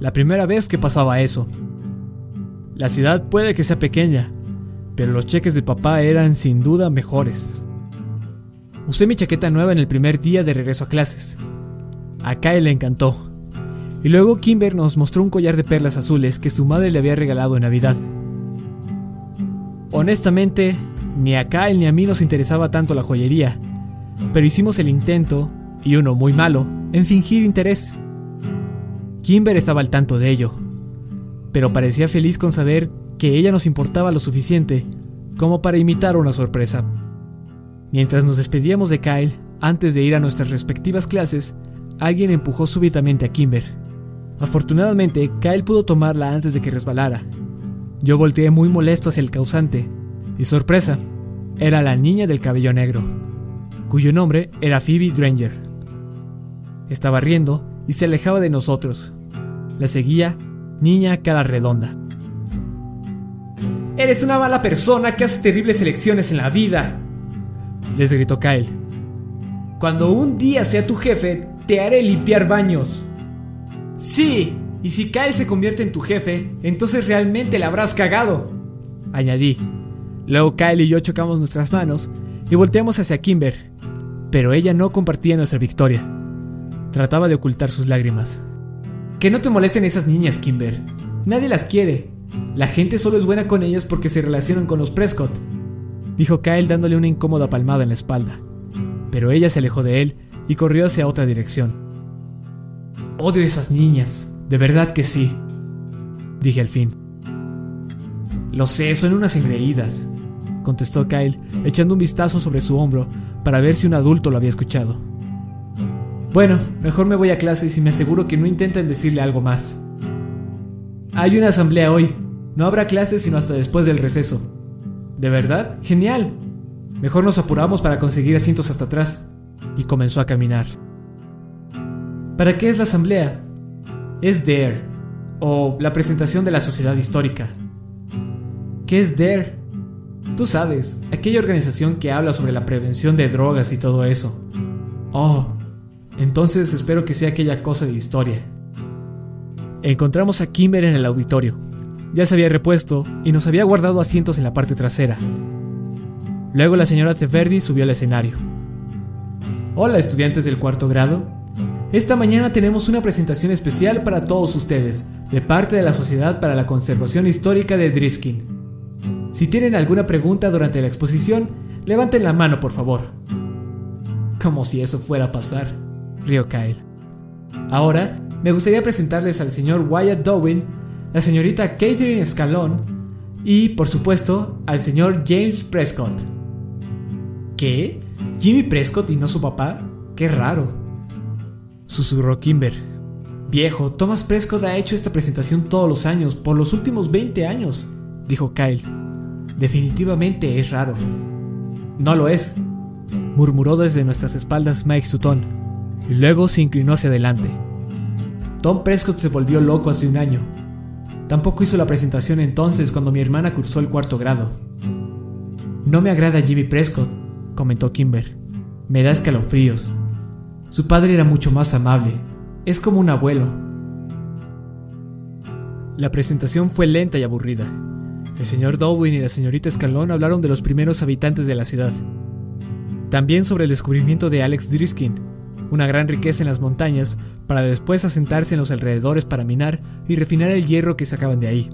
La primera vez que pasaba eso. La ciudad puede que sea pequeña, pero los cheques de papá eran sin duda mejores. Usé mi chaqueta nueva en el primer día de regreso a clases. A Kyle le encantó. Y luego Kimber nos mostró un collar de perlas azules que su madre le había regalado en Navidad. Honestamente, ni a Kyle ni a mí nos interesaba tanto la joyería, pero hicimos el intento, y uno muy malo, en fingir interés. Kimber estaba al tanto de ello, pero parecía feliz con saber que ella nos importaba lo suficiente como para imitar una sorpresa. Mientras nos despedíamos de Kyle, antes de ir a nuestras respectivas clases, alguien empujó súbitamente a Kimber. Afortunadamente, Kyle pudo tomarla antes de que resbalara. Yo volteé muy molesto hacia el causante, y sorpresa, era la niña del cabello negro, cuyo nombre era Phoebe Dranger. Estaba riendo y se alejaba de nosotros. La seguía niña cara redonda. Eres una mala persona que hace terribles elecciones en la vida, les gritó Kyle. Cuando un día sea tu jefe, te haré limpiar baños. Sí, y si Kyle se convierte en tu jefe, entonces realmente le habrás cagado, añadí. Luego Kyle y yo chocamos nuestras manos y volteamos hacia Kimber, pero ella no compartía nuestra victoria. Trataba de ocultar sus lágrimas. Que no te molesten esas niñas, Kimber. Nadie las quiere. La gente solo es buena con ellas porque se relacionan con los Prescott, dijo Kyle dándole una incómoda palmada en la espalda. Pero ella se alejó de él y corrió hacia otra dirección. Odio esas niñas, de verdad que sí, dije al fin. Lo sé, son unas engreídas, contestó Kyle, echando un vistazo sobre su hombro para ver si un adulto lo había escuchado. Bueno, mejor me voy a clases y me aseguro que no intenten decirle algo más. Hay una asamblea hoy. No habrá clases sino hasta después del receso. ¿De verdad? Genial. Mejor nos apuramos para conseguir asientos hasta atrás. Y comenzó a caminar. ¿Para qué es la asamblea? Es DARE, o la presentación de la sociedad histórica. ¿Qué es DARE? Tú sabes, aquella organización que habla sobre la prevención de drogas y todo eso. Oh, entonces espero que sea aquella cosa de historia. Encontramos a Kimber en el auditorio. ya se había repuesto y nos había guardado asientos en la parte trasera. Luego la señora Teverdi subió al escenario. Hola estudiantes del cuarto grado. Esta mañana tenemos una presentación especial para todos ustedes, de parte de la Sociedad para la Conservación Histórica de Driskin. Si tienen alguna pregunta durante la exposición, levanten la mano por favor. Como si eso fuera a pasar, rió Kyle. Ahora, me gustaría presentarles al señor Wyatt Dowin, la señorita Catherine Escalón y, por supuesto, al señor James Prescott. ¿Qué? ¿Jimmy Prescott y no su papá? Qué raro. Susurró Kimber. Viejo, Thomas Prescott ha hecho esta presentación todos los años, por los últimos 20 años, dijo Kyle. Definitivamente es raro. No lo es, murmuró desde nuestras espaldas Mike Sutton, y luego se inclinó hacia adelante. Tom Prescott se volvió loco hace un año. Tampoco hizo la presentación entonces cuando mi hermana cursó el cuarto grado. No me agrada Jimmy Prescott, comentó Kimber. Me da escalofríos. Su padre era mucho más amable. Es como un abuelo. La presentación fue lenta y aburrida. El señor Dowin y la señorita Escalón hablaron de los primeros habitantes de la ciudad. También sobre el descubrimiento de Alex Driskin, una gran riqueza en las montañas, para después asentarse en los alrededores para minar y refinar el hierro que sacaban de ahí.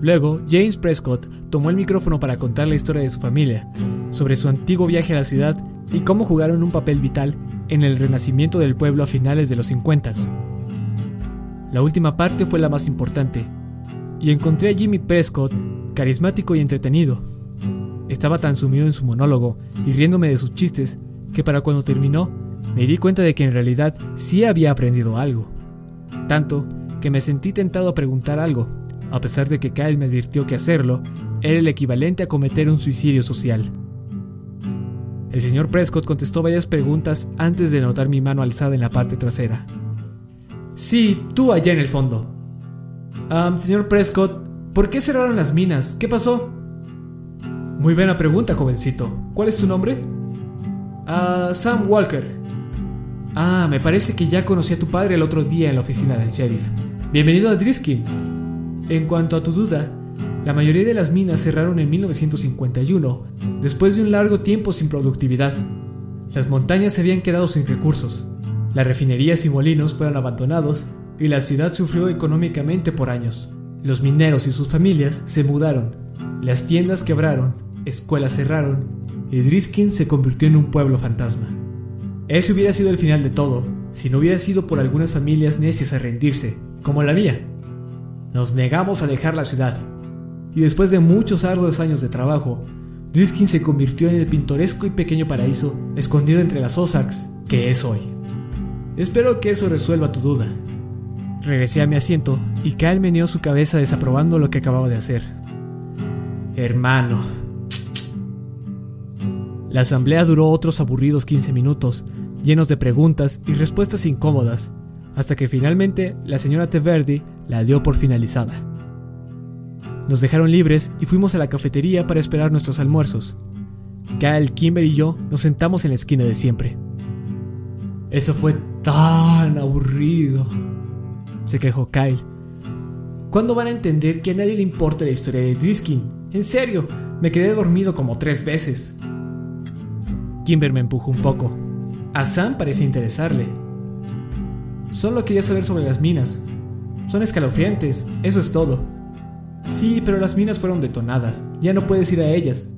Luego, James Prescott tomó el micrófono para contar la historia de su familia, sobre su antiguo viaje a la ciudad y cómo jugaron un papel vital en el renacimiento del pueblo a finales de los 50. La última parte fue la más importante, y encontré a Jimmy Prescott carismático y entretenido. Estaba tan sumido en su monólogo y riéndome de sus chistes que para cuando terminó me di cuenta de que en realidad sí había aprendido algo. Tanto que me sentí tentado a preguntar algo, a pesar de que Kyle me advirtió que hacerlo era el equivalente a cometer un suicidio social. El señor Prescott contestó varias preguntas antes de notar mi mano alzada en la parte trasera. Sí, tú allá en el fondo. señor Prescott, ¿por qué cerraron las minas? ¿Qué pasó? Muy buena pregunta, jovencito. ¿Cuál es tu nombre? Ah, Sam Walker. Ah, me parece que ya conocí a tu padre el otro día en la oficina del sheriff. Bienvenido a Driskin. En cuanto a tu duda, la mayoría de las minas cerraron en 1951, después de un largo tiempo sin productividad. Las montañas se habían quedado sin recursos, las refinerías y molinos fueron abandonados y la ciudad sufrió económicamente por años. Los mineros y sus familias se mudaron, las tiendas quebraron, escuelas cerraron y Driskin se convirtió en un pueblo fantasma. Ese hubiera sido el final de todo, si no hubiera sido por algunas familias necias a rendirse, como la mía. Nos negamos a dejar la ciudad. Y después de muchos arduos años de trabajo, Driskin se convirtió en el pintoresco y pequeño paraíso escondido entre las Ozarks que es hoy. Espero que eso resuelva tu duda. Regresé a mi asiento y Kyle meneó su cabeza desaprobando lo que acababa de hacer. Hermano. La asamblea duró otros aburridos 15 minutos, llenos de preguntas y respuestas incómodas, hasta que finalmente la señora Teverdi la dio por finalizada. Nos dejaron libres y fuimos a la cafetería para esperar nuestros almuerzos. Kyle, Kimber y yo nos sentamos en la esquina de siempre. Eso fue tan aburrido, se quejó Kyle. ¿Cuándo van a entender que a nadie le importa la historia de Driskin? En serio, me quedé dormido como tres veces. Kimber me empujó un poco. A Sam parece interesarle. Solo quería saber sobre las minas. Son escalofriantes, eso es todo. Sí, pero las minas fueron detonadas. Ya no puedes ir a ellas,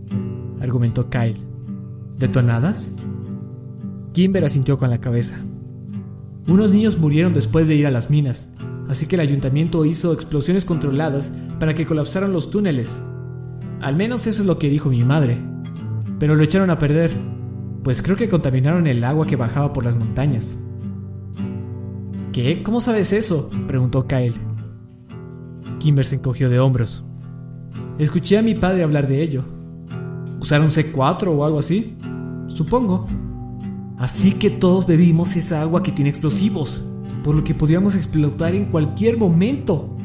argumentó Kyle. ¿Detonadas? Kimber asintió con la cabeza. Unos niños murieron después de ir a las minas, así que el ayuntamiento hizo explosiones controladas para que colapsaran los túneles. Al menos eso es lo que dijo mi madre. Pero lo echaron a perder, pues creo que contaminaron el agua que bajaba por las montañas. ¿Qué? ¿Cómo sabes eso? preguntó Kyle. Kimber se encogió de hombros. Escuché a mi padre hablar de ello. ¿Usaron C4 o algo así? Supongo. Así que todos bebimos esa agua que tiene explosivos, por lo que podíamos explotar en cualquier momento,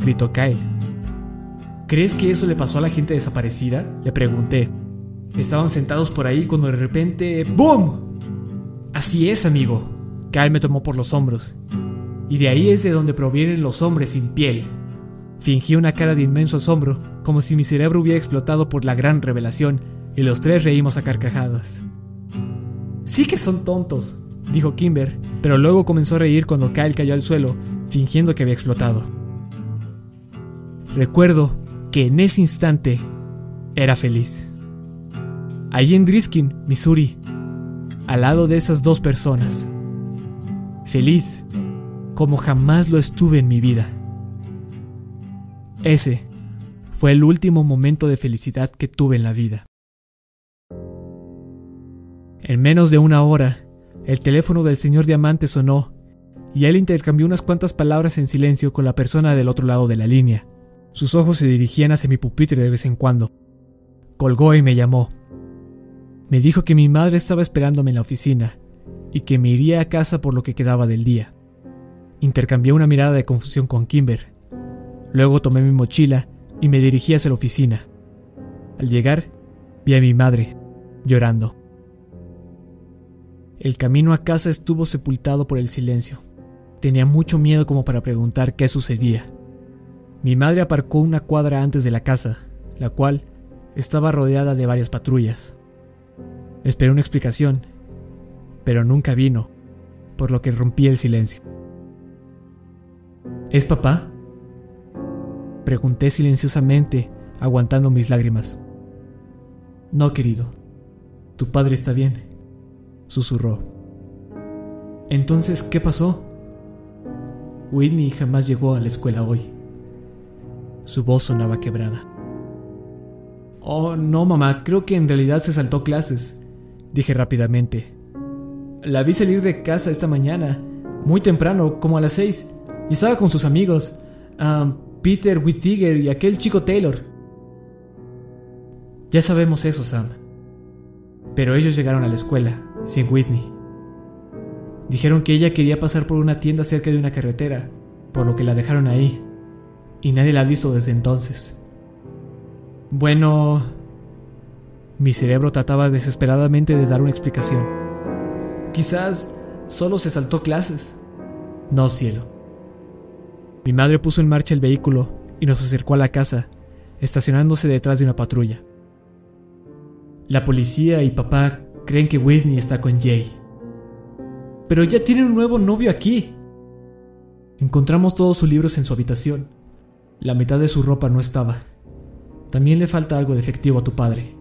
gritó Kyle. ¿Crees que eso le pasó a la gente desaparecida? Le pregunté. Estaban sentados por ahí cuando de repente... ¡Boom! Así es, amigo. Kyle me tomó por los hombros. Y de ahí es de donde provienen los hombres sin piel. Fingí una cara de inmenso asombro, como si mi cerebro hubiera explotado por la gran revelación, y los tres reímos a carcajadas. Sí que son tontos, dijo Kimber, pero luego comenzó a reír cuando Kyle cayó al suelo, fingiendo que había explotado. Recuerdo que en ese instante era feliz. Allí en Driskin, Missouri, al lado de esas dos personas. Feliz como jamás lo estuve en mi vida. Ese fue el último momento de felicidad que tuve en la vida. En menos de una hora, el teléfono del señor Diamante sonó y él intercambió unas cuantas palabras en silencio con la persona del otro lado de la línea. Sus ojos se dirigían hacia mi pupitre de vez en cuando. Colgó y me llamó. Me dijo que mi madre estaba esperándome en la oficina y que me iría a casa por lo que quedaba del día. Intercambié una mirada de confusión con Kimber. Luego tomé mi mochila y me dirigí hacia la oficina. Al llegar, vi a mi madre, llorando. El camino a casa estuvo sepultado por el silencio. Tenía mucho miedo como para preguntar qué sucedía. Mi madre aparcó una cuadra antes de la casa, la cual estaba rodeada de varias patrullas. Esperé una explicación, pero nunca vino, por lo que rompí el silencio. ¿Es papá? Pregunté silenciosamente, aguantando mis lágrimas. No, querido. Tu padre está bien, susurró. Entonces, ¿qué pasó? Whitney jamás llegó a la escuela hoy. Su voz sonaba quebrada. Oh, no, mamá, creo que en realidad se saltó clases dije rápidamente. La vi salir de casa esta mañana, muy temprano, como a las seis, y estaba con sus amigos, Peter Whittiger y aquel chico Taylor. Ya sabemos eso, Sam. Pero ellos llegaron a la escuela, sin Whitney. Dijeron que ella quería pasar por una tienda cerca de una carretera, por lo que la dejaron ahí, y nadie la ha visto desde entonces. Bueno, mi cerebro trataba desesperadamente de dar una explicación. Quizás solo se saltó clases. No, cielo. Mi madre puso en marcha el vehículo y nos acercó a la casa, estacionándose detrás de una patrulla. La policía y papá creen que Whitney está con Jay. Pero ya tiene un nuevo novio aquí. Encontramos todos sus libros en su habitación. La mitad de su ropa no estaba. También le falta algo de efectivo a tu padre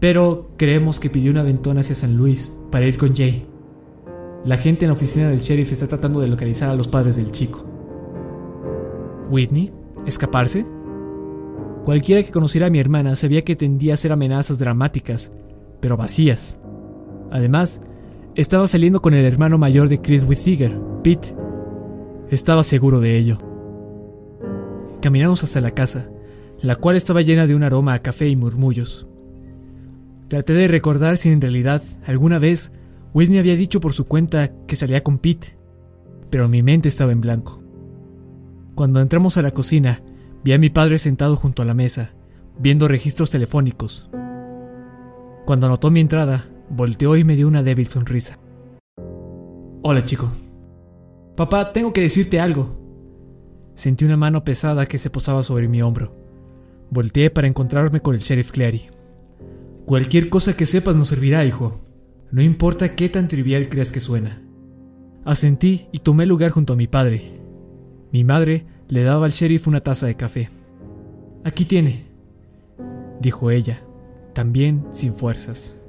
pero creemos que pidió una ventona hacia San Luis para ir con Jay. La gente en la oficina del sheriff está tratando de localizar a los padres del chico. ¿Whitney? ¿Escaparse? Cualquiera que conociera a mi hermana sabía que tendía a ser amenazas dramáticas, pero vacías. Además, estaba saliendo con el hermano mayor de Chris Wittiger, Pete. Estaba seguro de ello. Caminamos hasta la casa, la cual estaba llena de un aroma a café y murmullos. Traté de recordar si en realidad alguna vez Whitney había dicho por su cuenta que salía con Pete, pero mi mente estaba en blanco. Cuando entramos a la cocina, vi a mi padre sentado junto a la mesa, viendo registros telefónicos. Cuando notó mi entrada, volteó y me dio una débil sonrisa. Hola, chico. Papá, tengo que decirte algo. Sentí una mano pesada que se posaba sobre mi hombro. Volteé para encontrarme con el sheriff Clary. Cualquier cosa que sepas nos servirá, hijo. No importa qué tan trivial creas que suena. Asentí y tomé lugar junto a mi padre. Mi madre le daba al sheriff una taza de café. Aquí tiene, dijo ella, también sin fuerzas.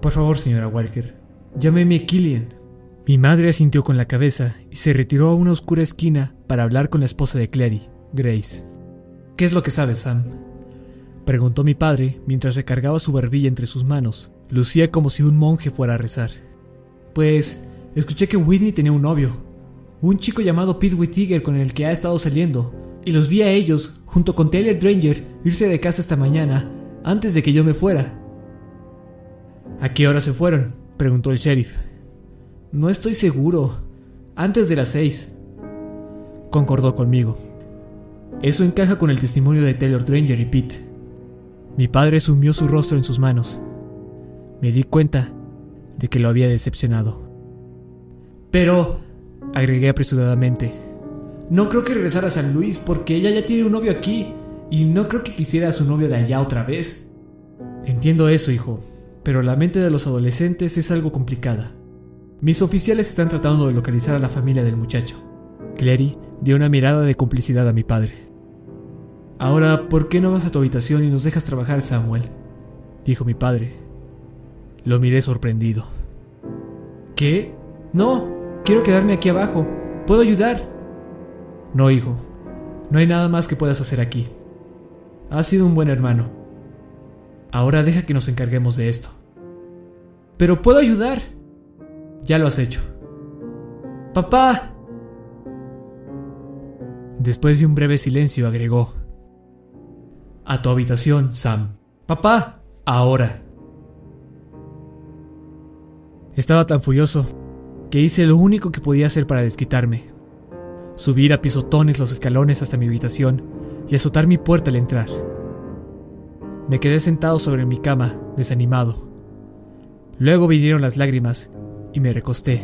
Por favor, señora Walker, llámeme Killian. Mi madre asintió con la cabeza y se retiró a una oscura esquina para hablar con la esposa de Clary, Grace. ¿Qué es lo que sabes, Sam? Preguntó mi padre mientras recargaba su barbilla entre sus manos. Lucía como si un monje fuera a rezar. Pues escuché que Whitney tenía un novio, un chico llamado Pete Whittiger con el que ha estado saliendo, y los vi a ellos, junto con Taylor Dranger, irse de casa esta mañana, antes de que yo me fuera. ¿A qué hora se fueron? preguntó el sheriff. No estoy seguro. Antes de las seis. Concordó conmigo. Eso encaja con el testimonio de Taylor Dranger y Pete. Mi padre sumió su rostro en sus manos. Me di cuenta de que lo había decepcionado. Pero, agregué apresuradamente, no creo que regresara a San Luis porque ella ya tiene un novio aquí y no creo que quisiera a su novio de allá otra vez. Entiendo eso, hijo, pero la mente de los adolescentes es algo complicada. Mis oficiales están tratando de localizar a la familia del muchacho. Clary dio una mirada de complicidad a mi padre. Ahora, ¿por qué no vas a tu habitación y nos dejas trabajar, Samuel? dijo mi padre. Lo miré sorprendido. ¿Qué? No, quiero quedarme aquí abajo. ¿Puedo ayudar? No, hijo. No hay nada más que puedas hacer aquí. Has sido un buen hermano. Ahora deja que nos encarguemos de esto. Pero puedo ayudar. Ya lo has hecho. Papá. Después de un breve silencio agregó. A tu habitación, Sam. Papá. Ahora. Estaba tan furioso que hice lo único que podía hacer para desquitarme. Subir a pisotones los escalones hasta mi habitación y azotar mi puerta al entrar. Me quedé sentado sobre mi cama, desanimado. Luego vinieron las lágrimas y me recosté.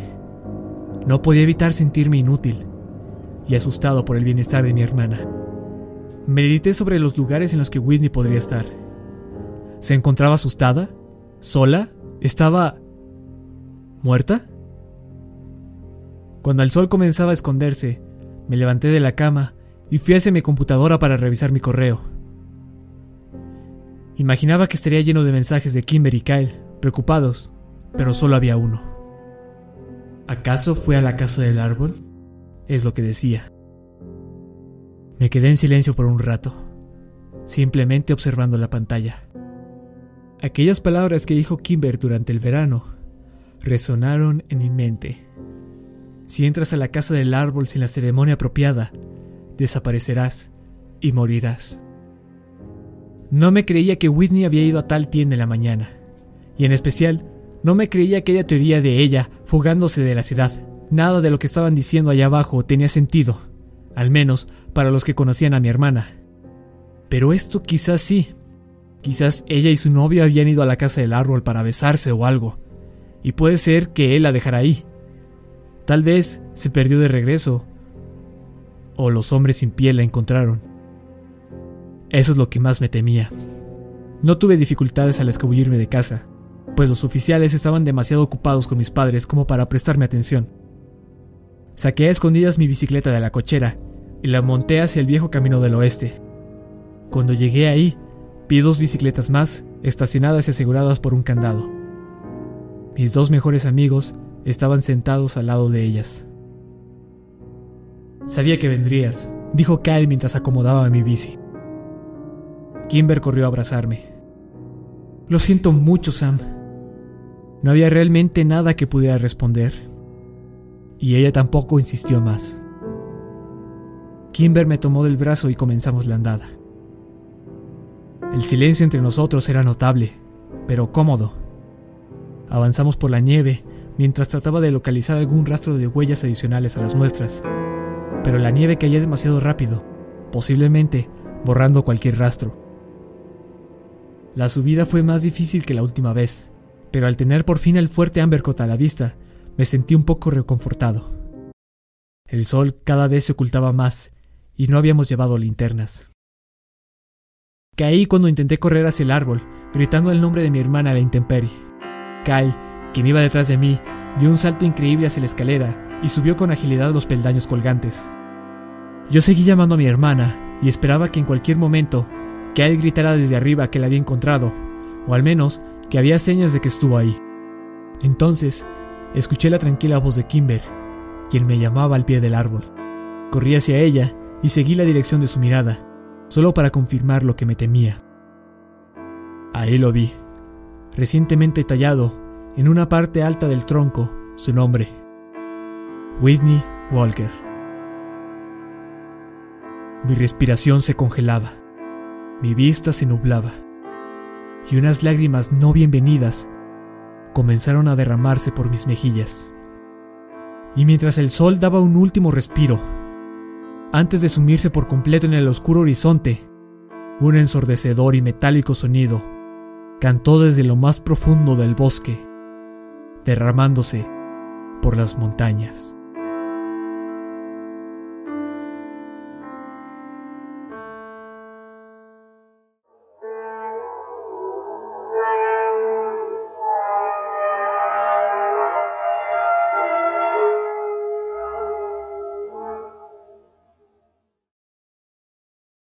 No podía evitar sentirme inútil y asustado por el bienestar de mi hermana. Medité sobre los lugares en los que Whitney podría estar. ¿Se encontraba asustada? ¿Sola? ¿Estaba... muerta? Cuando el sol comenzaba a esconderse, me levanté de la cama y fui hacia mi computadora para revisar mi correo. Imaginaba que estaría lleno de mensajes de Kimber y Kyle, preocupados, pero solo había uno. ¿Acaso fue a la casa del árbol? Es lo que decía. Me quedé en silencio por un rato, simplemente observando la pantalla. Aquellas palabras que dijo Kimber durante el verano resonaron en mi mente. Si entras a la casa del árbol sin la ceremonia apropiada, desaparecerás y morirás. No me creía que Whitney había ido a tal tienda en la mañana. Y en especial, no me creía aquella teoría de ella fugándose de la ciudad. Nada de lo que estaban diciendo allá abajo tenía sentido, al menos para los que conocían a mi hermana. Pero esto quizás sí. Quizás ella y su novio habían ido a la casa del árbol para besarse o algo. Y puede ser que él la dejara ahí. Tal vez se perdió de regreso. O los hombres sin piel la encontraron. Eso es lo que más me temía. No tuve dificultades al escabullirme de casa, pues los oficiales estaban demasiado ocupados con mis padres como para prestarme atención. Saqué a escondidas mi bicicleta de la cochera y la monté hacia el viejo camino del oeste. Cuando llegué ahí, vi dos bicicletas más, estacionadas y aseguradas por un candado. Mis dos mejores amigos estaban sentados al lado de ellas. Sabía que vendrías, dijo Kyle mientras acomodaba mi bici. Kimber corrió a abrazarme. Lo siento mucho, Sam. No había realmente nada que pudiera responder. Y ella tampoco insistió más. Kimber me tomó del brazo y comenzamos la andada. El silencio entre nosotros era notable, pero cómodo. Avanzamos por la nieve mientras trataba de localizar algún rastro de huellas adicionales a las nuestras, pero la nieve caía demasiado rápido, posiblemente borrando cualquier rastro. La subida fue más difícil que la última vez, pero al tener por fin el fuerte Ambercott a la vista, me sentí un poco reconfortado. El sol cada vez se ocultaba más y no habíamos llevado linternas. Caí cuando intenté correr hacia el árbol, gritando el nombre de mi hermana a la intemperie. Kyle, quien iba detrás de mí, dio un salto increíble hacia la escalera y subió con agilidad los peldaños colgantes. Yo seguí llamando a mi hermana y esperaba que en cualquier momento que él gritara desde arriba que la había encontrado, o al menos que había señas de que estuvo ahí. Entonces, escuché la tranquila voz de Kimber, quien me llamaba al pie del árbol. Corrí hacia ella y seguí la dirección de su mirada, solo para confirmar lo que me temía. Ahí lo vi, recientemente tallado en una parte alta del tronco, su nombre, Whitney Walker. Mi respiración se congelaba. Mi vista se nublaba y unas lágrimas no bienvenidas comenzaron a derramarse por mis mejillas. Y mientras el sol daba un último respiro, antes de sumirse por completo en el oscuro horizonte, un ensordecedor y metálico sonido cantó desde lo más profundo del bosque, derramándose por las montañas.